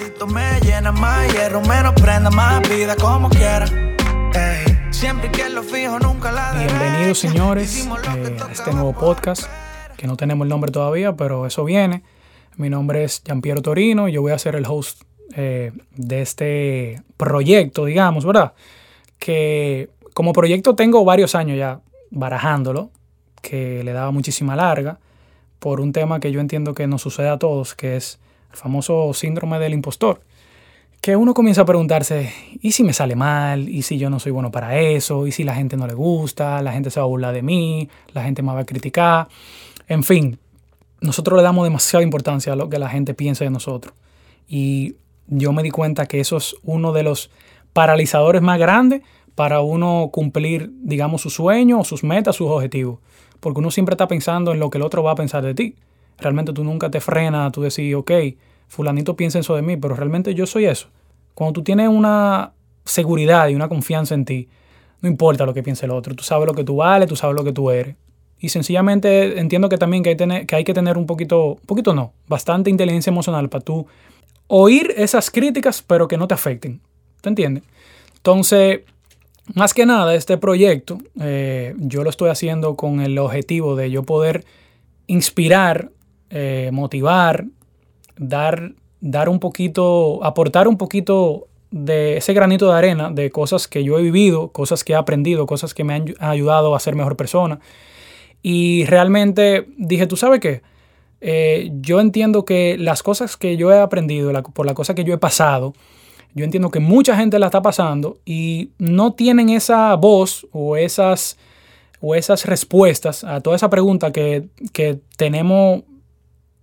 maldito me llena más hierro, menos prenda, más vida como quiera. siempre que lo fijo, nunca la Bienvenidos señores eh, a este nuevo podcast, que no tenemos el nombre todavía, pero eso viene. Mi nombre es Giampiero Torino y yo voy a ser el host eh, de este proyecto, digamos, ¿verdad? Que como proyecto tengo varios años ya barajándolo, que le daba muchísima larga por un tema que yo entiendo que nos sucede a todos, que es el famoso síndrome del impostor. Que uno comienza a preguntarse, ¿y si me sale mal? ¿Y si yo no soy bueno para eso? ¿Y si la gente no le gusta? ¿La gente se va a burlar de mí? ¿La gente me va a criticar? En fin, nosotros le damos demasiada importancia a lo que la gente piensa de nosotros. Y yo me di cuenta que eso es uno de los paralizadores más grandes para uno cumplir, digamos, sus sueños, sus metas, sus objetivos. Porque uno siempre está pensando en lo que el otro va a pensar de ti. Realmente tú nunca te frenas, tú decís, ok, fulanito piensa eso de mí, pero realmente yo soy eso. Cuando tú tienes una seguridad y una confianza en ti, no importa lo que piense el otro, tú sabes lo que tú vales, tú sabes lo que tú eres. Y sencillamente entiendo que también que hay, que tener un poquito, poquito no, bastante inteligencia emocional para tú oír esas críticas, pero que no te afecten. ¿Te entiendes? Entonces, más que nada, este proyecto eh, yo lo estoy haciendo con el objetivo de yo poder inspirar, eh, motivar, dar, dar un poquito, aportar un poquito de ese granito de arena de cosas que yo he vivido, cosas que he aprendido, cosas que me han ayudado a ser mejor persona. Y realmente dije, ¿tú sabes qué? Eh, yo entiendo que las cosas que yo he aprendido, por la cosa que yo he pasado, yo entiendo que mucha gente la está pasando y no tienen esa voz o esas, o esas respuestas a toda esa pregunta que, que tenemos,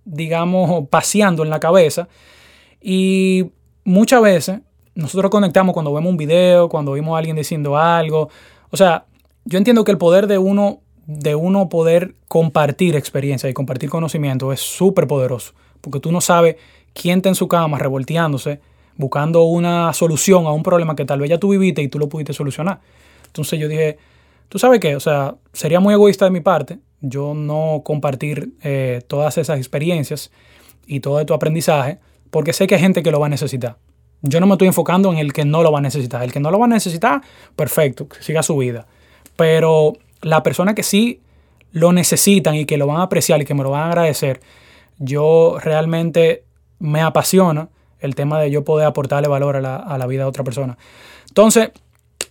digamos, paseando en la cabeza. Y muchas veces nosotros conectamos cuando vemos un video, cuando vemos a alguien diciendo algo. O sea, yo entiendo que el poder de uno de uno poder compartir experiencia y compartir conocimiento es súper poderoso, porque tú no sabes quién está en su cama revolteándose, buscando una solución a un problema que tal vez ya tú viviste y tú lo pudiste solucionar. Entonces yo dije, ¿tú sabes qué? O sea, sería muy egoísta de mi parte yo no compartir eh, todas esas experiencias y todo tu aprendizaje, porque sé que hay gente que lo va a necesitar. Yo no me estoy enfocando en el que no lo va a necesitar. El que no lo va a necesitar, perfecto, siga su vida. Pero la persona que sí lo necesitan y que lo van a apreciar y que me lo van a agradecer, yo realmente me apasiona el tema de yo poder aportarle valor a la, vida de otra persona. Entonces,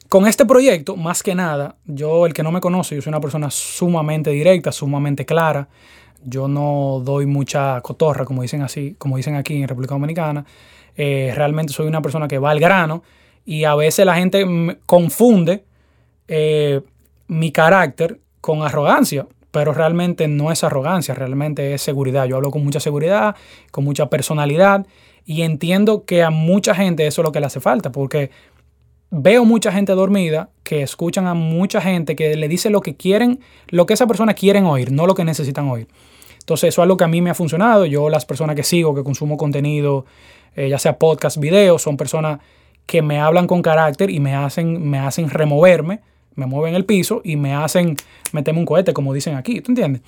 con este proyecto, más que nada, yo, el que no me conoce, yo soy una persona sumamente directa, sumamente clara. Yo no doy mucha cotorra, como dicen así, como dicen aquí en República Dominicana. Eh, realmente soy una persona que va al grano y a veces la gente confunde eh, mi carácter con arrogancia, pero realmente no es arrogancia, realmente es seguridad. Yo hablo con mucha seguridad, con mucha personalidad y entiendo que a mucha gente eso es lo que le hace falta, porque veo mucha gente dormida que escuchan a mucha gente que le dice lo que quieren, lo que esa persona quieren oír, no lo que necesitan oír. Entonces eso es algo que a mí me ha funcionado. Yo las personas que sigo, que consumo contenido, eh, ya sea podcast, videos, son personas que me hablan con carácter y me hacen, me hacen removerme me mueven el piso y me hacen meterme un cohete, como dicen aquí, ¿tú entiendes?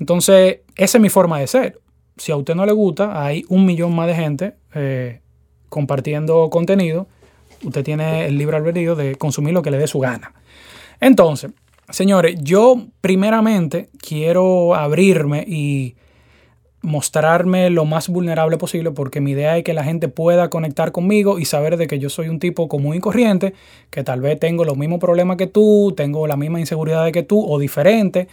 Entonces, esa es mi forma de ser. Si a usted no le gusta, hay un millón más de gente eh, compartiendo contenido. Usted tiene el libre albedrío de consumir lo que le dé su gana. Entonces, señores, yo primeramente quiero abrirme y mostrarme lo más vulnerable posible porque mi idea es que la gente pueda conectar conmigo y saber de que yo soy un tipo común y corriente, que tal vez tengo los mismos problemas que tú, tengo la misma inseguridad que tú o diferente,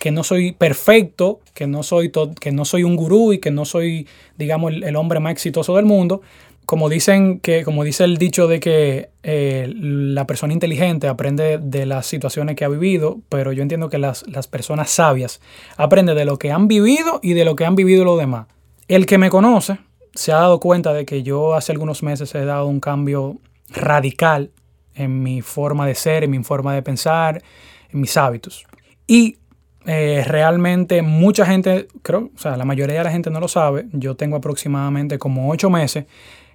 que no soy perfecto, que no soy, que no soy un gurú y que no soy, digamos, el hombre más exitoso del mundo, como dicen que, como dice el dicho de que eh, la persona inteligente aprende de las situaciones que ha vivido, pero yo entiendo que las, personas sabias aprenden de lo que han vivido y de lo que han vivido los demás. El que me conoce se ha dado cuenta de que yo hace algunos meses he dado un cambio radical en mi forma de ser, en mi forma de pensar, en mis hábitos. Y eh, realmente mucha gente, creo, o sea, la mayoría de la gente no lo sabe, yo tengo aproximadamente como ocho meses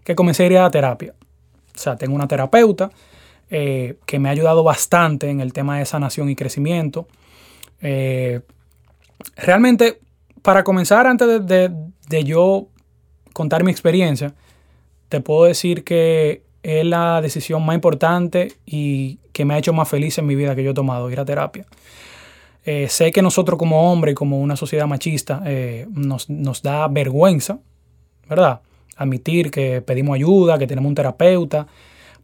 que comencé a ir a terapia. O sea, tengo una terapeuta eh, que me ha ayudado bastante en el tema de sanación y crecimiento. Eh, realmente, para comenzar, antes de, yo contar mi experiencia, te puedo decir que es la decisión más importante y que me ha hecho más feliz en mi vida que yo he tomado, ir a terapia. Eh, sé que nosotros como hombres, como una sociedad machista, nos, nos, da vergüenza, ¿verdad? Admitir que pedimos ayuda, que tenemos un terapeuta,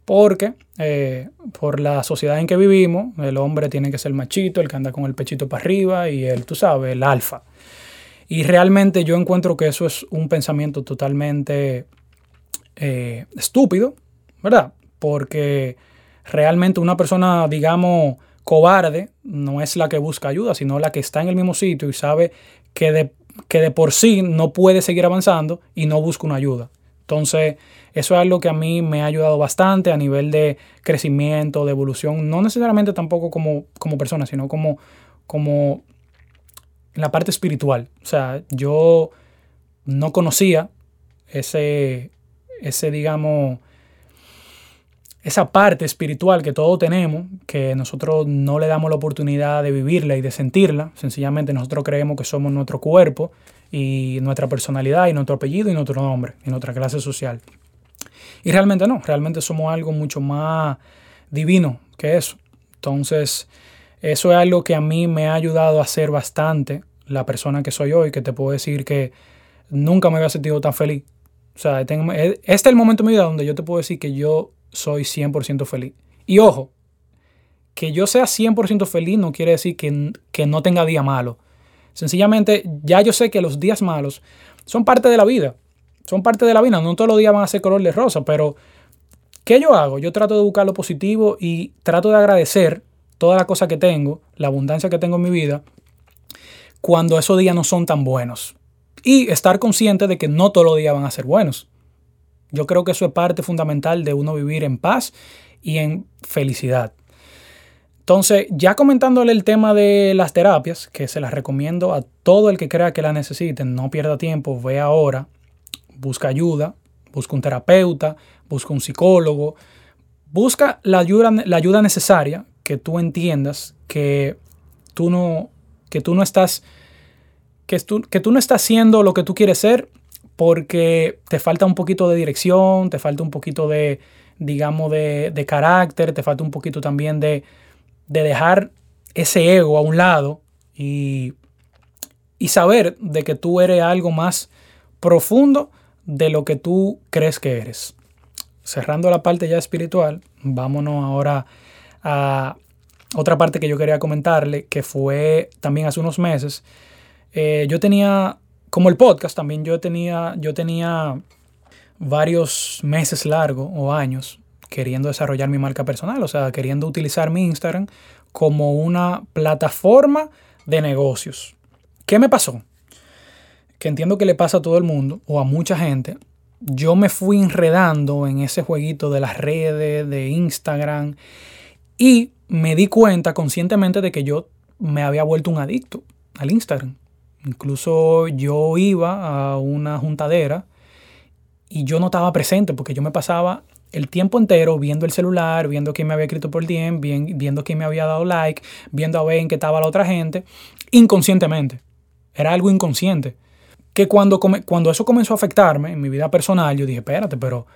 porque eh, por la sociedad en que vivimos, el hombre tiene que ser machito, el que anda con el pechito para arriba y el, tú sabes, el alfa. Y realmente yo encuentro que eso es un pensamiento totalmente estúpido, ¿verdad? Porque realmente una persona, digamos, cobarde no es la que busca ayuda, sino la que está en el mismo sitio y sabe que de, que de por sí no puede seguir avanzando y no busca una ayuda. Entonces, eso es algo que a mí me ha ayudado bastante a nivel de crecimiento, de evolución, no necesariamente tampoco como, como persona, sino como, como en la parte espiritual. O sea, yo no conocía ese, ese digamos, esa parte espiritual que todos tenemos, que nosotros no le damos la oportunidad de vivirla y de sentirla, sencillamente nosotros creemos que somos nuestro cuerpo y nuestra personalidad y nuestro apellido y nuestro nombre y nuestra clase social. Y realmente no, realmente somos algo mucho más divino que eso. Entonces, eso es algo que a mí me ha ayudado a ser bastante la persona que soy hoy, que te puedo decir que nunca me había sentido tan feliz. O sea, este es el momento de mi vida donde yo te puedo decir que yo soy 100% feliz. Y ojo, que yo sea 100% feliz no quiere decir que, que no tenga día malo. Sencillamente, ya yo sé que los días malos son parte de la vida. Son parte de la vida. No todos los días van a ser color de rosa, pero ¿qué yo hago? Yo trato de buscar lo positivo y trato de agradecer toda la cosa que tengo, la abundancia que tengo en mi vida, cuando esos días no son tan buenos. Y estar consciente de que no todos los días van a ser buenos. Yo creo que eso es parte fundamental de uno vivir en paz y en felicidad. Entonces, ya comentándole el tema de las terapias, que se las recomiendo a todo el que crea que la necesiten, no pierda tiempo, ve ahora, busca ayuda, busca un terapeuta, busca un psicólogo, busca la ayuda, la ayuda necesaria, que tú entiendas que tú no, que tú no estás, que tú, que tú no estás haciendo lo que tú quieres ser porque te falta un poquito de dirección, te falta un poquito de, digamos, de, carácter, te falta un poquito también de, dejar ese ego a un lado y, y saber de que tú eres algo más profundo de lo que tú crees que eres. Cerrando la parte ya espiritual, vámonos ahora a otra parte que yo quería comentarle, que fue también hace unos meses. Eh, yo tenía como el podcast también yo tenía, yo tenía varios meses largos o años queriendo desarrollar mi marca personal, o sea, queriendo utilizar mi Instagram como una plataforma de negocios. ¿Qué me pasó? Que entiendo que le pasa a todo el mundo o a mucha gente. Yo me fui enredando en ese jueguito de las redes, de Instagram, y me di cuenta conscientemente de que yo me había vuelto un adicto al Instagram. Incluso yo iba a una juntadera y yo no estaba presente porque yo me pasaba el tiempo entero viendo el celular, viendo quién me había escrito por DM, viendo quién me había dado like, viendo a ver en qué estaba la otra gente, inconscientemente. Era algo inconsciente. Que cuando, cuando eso comenzó a afectarme en mi vida personal, yo dije, espérate, pero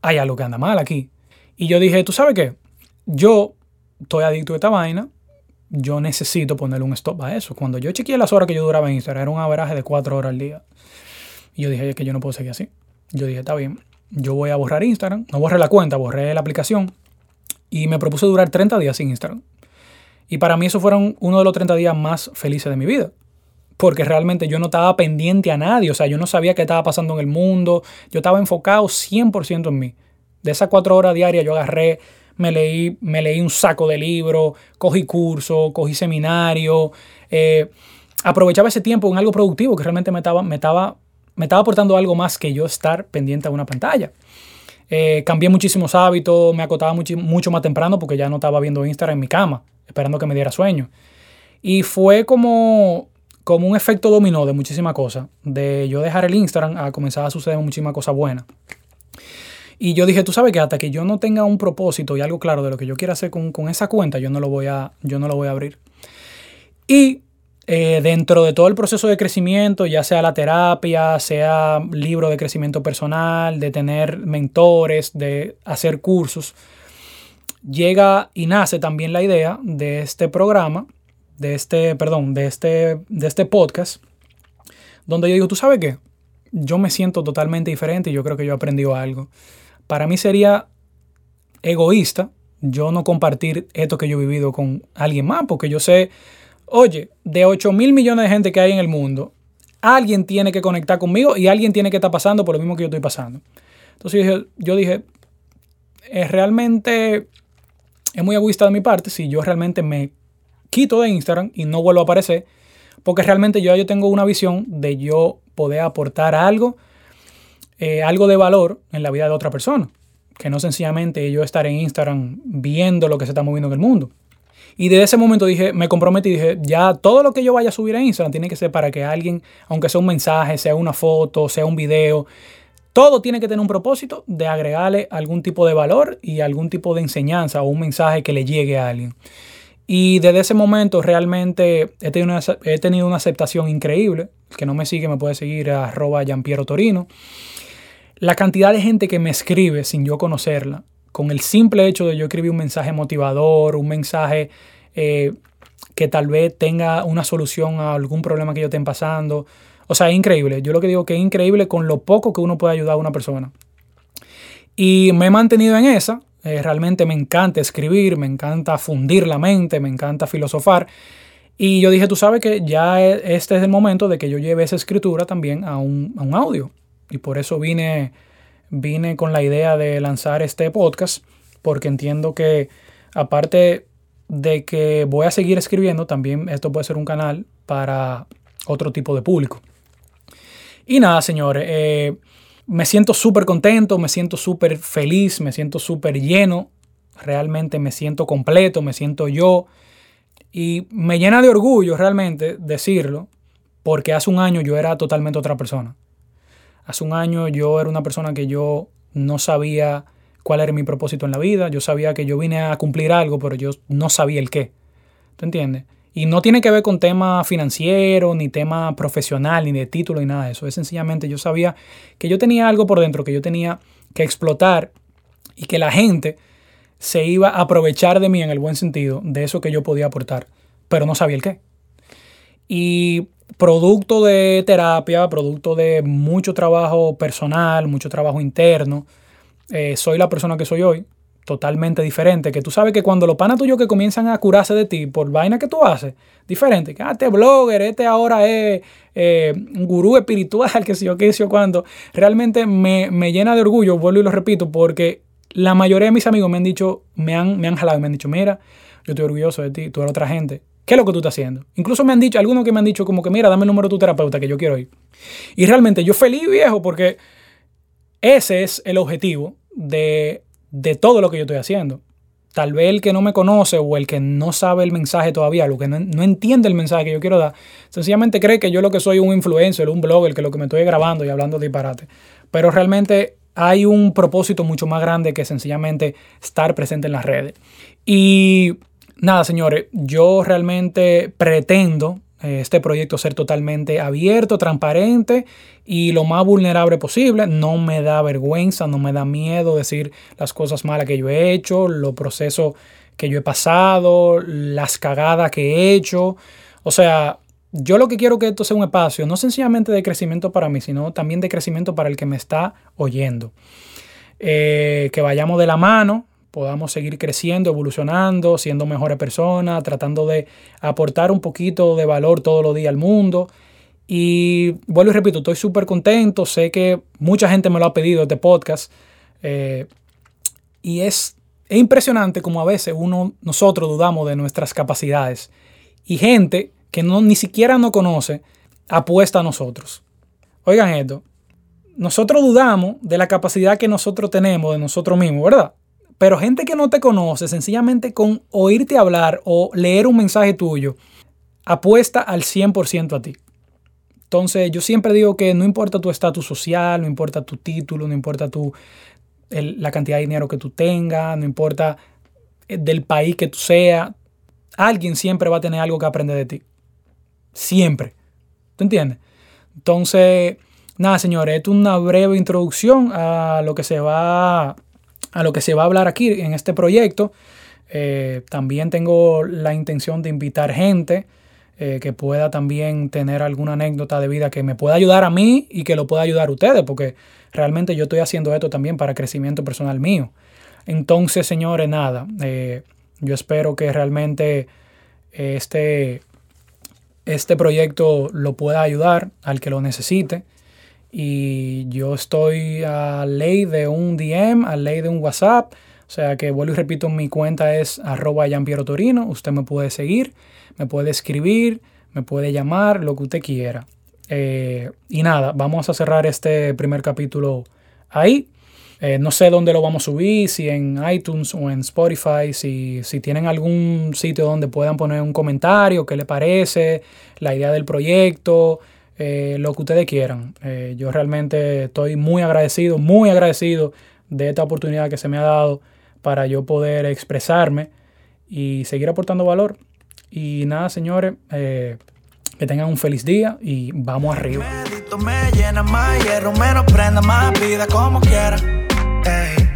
hay algo que anda mal aquí. Y yo dije, ¿tú sabes qué? Yo estoy adicto a esta vaina, yo necesito ponerle un stop a eso. Cuando yo chequeé las horas que yo duraba en Instagram, era un averaje de cuatro horas al día. Y yo dije que yo no puedo seguir así. Yo dije, está bien, yo voy a borrar Instagram. No borré la cuenta, borré la aplicación. Y me propuse durar 30 días sin Instagram. Y para mí eso fueron uno de los 30 días más felices de mi vida. Porque realmente yo no estaba pendiente a nadie. O sea, yo no sabía qué estaba pasando en el mundo. Yo estaba enfocado 100% en mí. De esas cuatro horas diarias yo agarré me leí, me leí un saco de libros, cogí curso, cogí seminario, eh, aprovechaba ese tiempo en algo productivo que realmente me estaba, me estaba, me estaba aportando algo más que yo estar pendiente a una pantalla. Eh, cambié muchísimos hábitos, me acotaba mucho, mucho más temprano porque ya no estaba viendo Instagram en mi cama, esperando que me diera sueño. Y fue como, como un efecto dominó de muchísimas cosas. De yo dejar el Instagram a comenzar a suceder muchísimas cosas buenas. Y yo dije, tú sabes que hasta que yo no tenga un propósito y algo claro de lo que yo quiero hacer con, esa cuenta, yo no lo voy a, yo no lo voy a abrir. Y eh, dentro de todo el proceso de crecimiento, ya sea la terapia, sea libro de crecimiento personal, de tener mentores, de hacer cursos, llega y nace también la idea de este programa, de este, perdón, de este, de este podcast, donde yo digo, ¿tú sabes qué? Yo me siento totalmente diferente y yo creo que yo he aprendido algo. Para mí sería egoísta yo no compartir esto que yo he vivido con alguien más, porque yo sé, oye, de 8 mil millones de gente que hay en el mundo, alguien tiene que conectar conmigo y alguien tiene que estar pasando por lo mismo que yo estoy pasando. Entonces yo dije, yo dije es realmente es muy egoísta de mi parte si yo realmente me quito de Instagram y no vuelvo a aparecer, porque realmente yo, yo tengo una visión de yo poder aportar algo, eh, algo de valor en la vida de otra persona, que no sencillamente yo estar en Instagram viendo lo que se está moviendo en el mundo. Y desde ese momento dije, me comprometí y dije, ya todo lo que yo vaya a subir a Instagram tiene que ser para que alguien, aunque sea un mensaje, sea una foto, sea un video, todo tiene que tener un propósito de agregarle algún tipo de valor y algún tipo de enseñanza o un mensaje que le llegue a alguien. Y desde ese momento realmente he tenido una, he tenido una aceptación increíble. El que no me sigue me puede seguir a arroba Torino. La cantidad de gente que me escribe sin yo conocerla, con el simple hecho de yo escribir un mensaje motivador, un mensaje eh, que tal vez tenga una solución a algún problema que yo estén pasando, o sea, es increíble. Yo lo que digo que es increíble con lo poco que uno puede ayudar a una persona. Y me he mantenido en esa. Eh, realmente me encanta escribir, me encanta fundir la mente, me encanta filosofar. Y yo dije, tú sabes que ya e, este es el momento de que yo lleve esa escritura también a un, a un audio. Y por eso vine, vine con la idea de lanzar este podcast, porque entiendo que aparte de que voy a seguir escribiendo, también esto puede ser un canal para otro tipo de público. Y nada, señores, eh, me siento súper contento, me siento súper feliz, me siento súper lleno, realmente me siento completo, me siento yo. Y me llena de orgullo realmente decirlo, porque hace un año yo era totalmente otra persona. Hace un año yo era una persona que yo no sabía cuál era mi propósito en la vida, yo sabía que yo vine a cumplir algo, pero yo no sabía el qué. ¿Te entiendes? Y no tiene que ver con tema financiero, ni tema profesional, ni de título, ni nada de eso. Es sencillamente yo sabía que yo tenía algo por dentro, que yo tenía que explotar y que la gente se iba a aprovechar de mí en el buen sentido, de eso que yo podía aportar, pero no sabía el qué. Y producto de terapia, producto de mucho trabajo personal, mucho trabajo interno, eh, soy la persona que soy hoy totalmente diferente, que tú sabes que cuando los panas tuyos que comienzan a curarse de ti por vaina que tú haces, diferente, que ah, este blogger, este ahora es eh, un gurú espiritual, que sé yo, qué sé yo, cuando, realmente me, me, llena de orgullo, vuelvo y lo repito, porque la mayoría de mis amigos me han dicho, me han, me han jalado y me han dicho, mira, yo estoy orgulloso de ti, tú eres otra gente. ¿Qué es lo que tú estás haciendo? Incluso me han dicho, algunos que me han dicho como que, mira, dame el número de tu terapeuta que yo quiero ir. Y realmente yo feliz viejo porque ese es el objetivo de de todo lo que yo estoy haciendo. Tal vez el que no me conoce o el que no sabe el mensaje todavía, lo que no, entiende el mensaje que yo quiero dar, sencillamente cree que yo lo que soy un influencer, un blogger, que lo que me estoy grabando y hablando disparate. Pero realmente hay un propósito mucho más grande que sencillamente estar presente en las redes. Y nada, señores, yo realmente pretendo eh, este proyecto ser totalmente abierto, transparente y lo más vulnerable posible. No me da vergüenza, no me da miedo decir las cosas malas que yo he hecho, los procesos que yo he pasado, las cagadas que he hecho. O sea, yo lo que quiero que esto sea un espacio, no sencillamente de crecimiento para mí, sino también de crecimiento para el que me está oyendo. Eh, que vayamos de la mano, podamos seguir creciendo, evolucionando, siendo mejores personas, tratando de aportar un poquito de valor todos los días al mundo. Y vuelvo y repito, estoy súper contento, sé que mucha gente me lo ha pedido este podcast. Eh, y es, es, impresionante como a veces uno, nosotros dudamos de nuestras capacidades. Y gente que no, ni siquiera nos conoce apuesta a nosotros. Oigan esto, nosotros dudamos de la capacidad que nosotros tenemos de nosotros mismos, ¿verdad? Pero gente que no te conoce, sencillamente con oírte hablar o leer un mensaje tuyo, apuesta al 100% a ti. Entonces yo siempre digo que no importa tu estatus social, no importa tu título, no importa tu, la cantidad de dinero que tú tengas, no importa eh, del país que tú seas, alguien siempre va a tener algo que aprender de ti. Siempre. ¿Tú entiendes? Entonces, nada, señores, esto es una breve introducción a lo que se va a lo que se va a hablar aquí en este proyecto. Eh, también tengo la intención de invitar gente eh, que pueda también tener alguna anécdota de vida que me pueda ayudar a mí y que lo pueda ayudar a ustedes, porque realmente yo estoy haciendo esto también para crecimiento personal mío. Entonces, señores, nada, eh, yo espero que realmente este, este proyecto lo pueda ayudar al que lo necesite. Y yo estoy a ley de un DM, a ley de un WhatsApp. O sea que vuelvo y repito, mi cuenta es arroba Torino. Usted me puede seguir, me puede escribir, me puede llamar, lo que usted quiera. Eh, y nada, vamos a cerrar este primer capítulo ahí. Eh, no sé dónde lo vamos a subir, si en iTunes o en Spotify, si, si, tienen algún sitio donde puedan poner un comentario, qué le parece, la idea del proyecto, eh, lo que ustedes quieran. Eh, yo realmente estoy muy agradecido, muy agradecido de esta oportunidad que se me ha dado para yo poder expresarme y seguir aportando valor. Y nada, señores, eh, que tengan un feliz día y vamos arriba.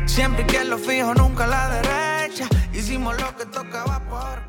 Siempre que lo fijo, nunca la derecha. Hicimos lo que tocaba por.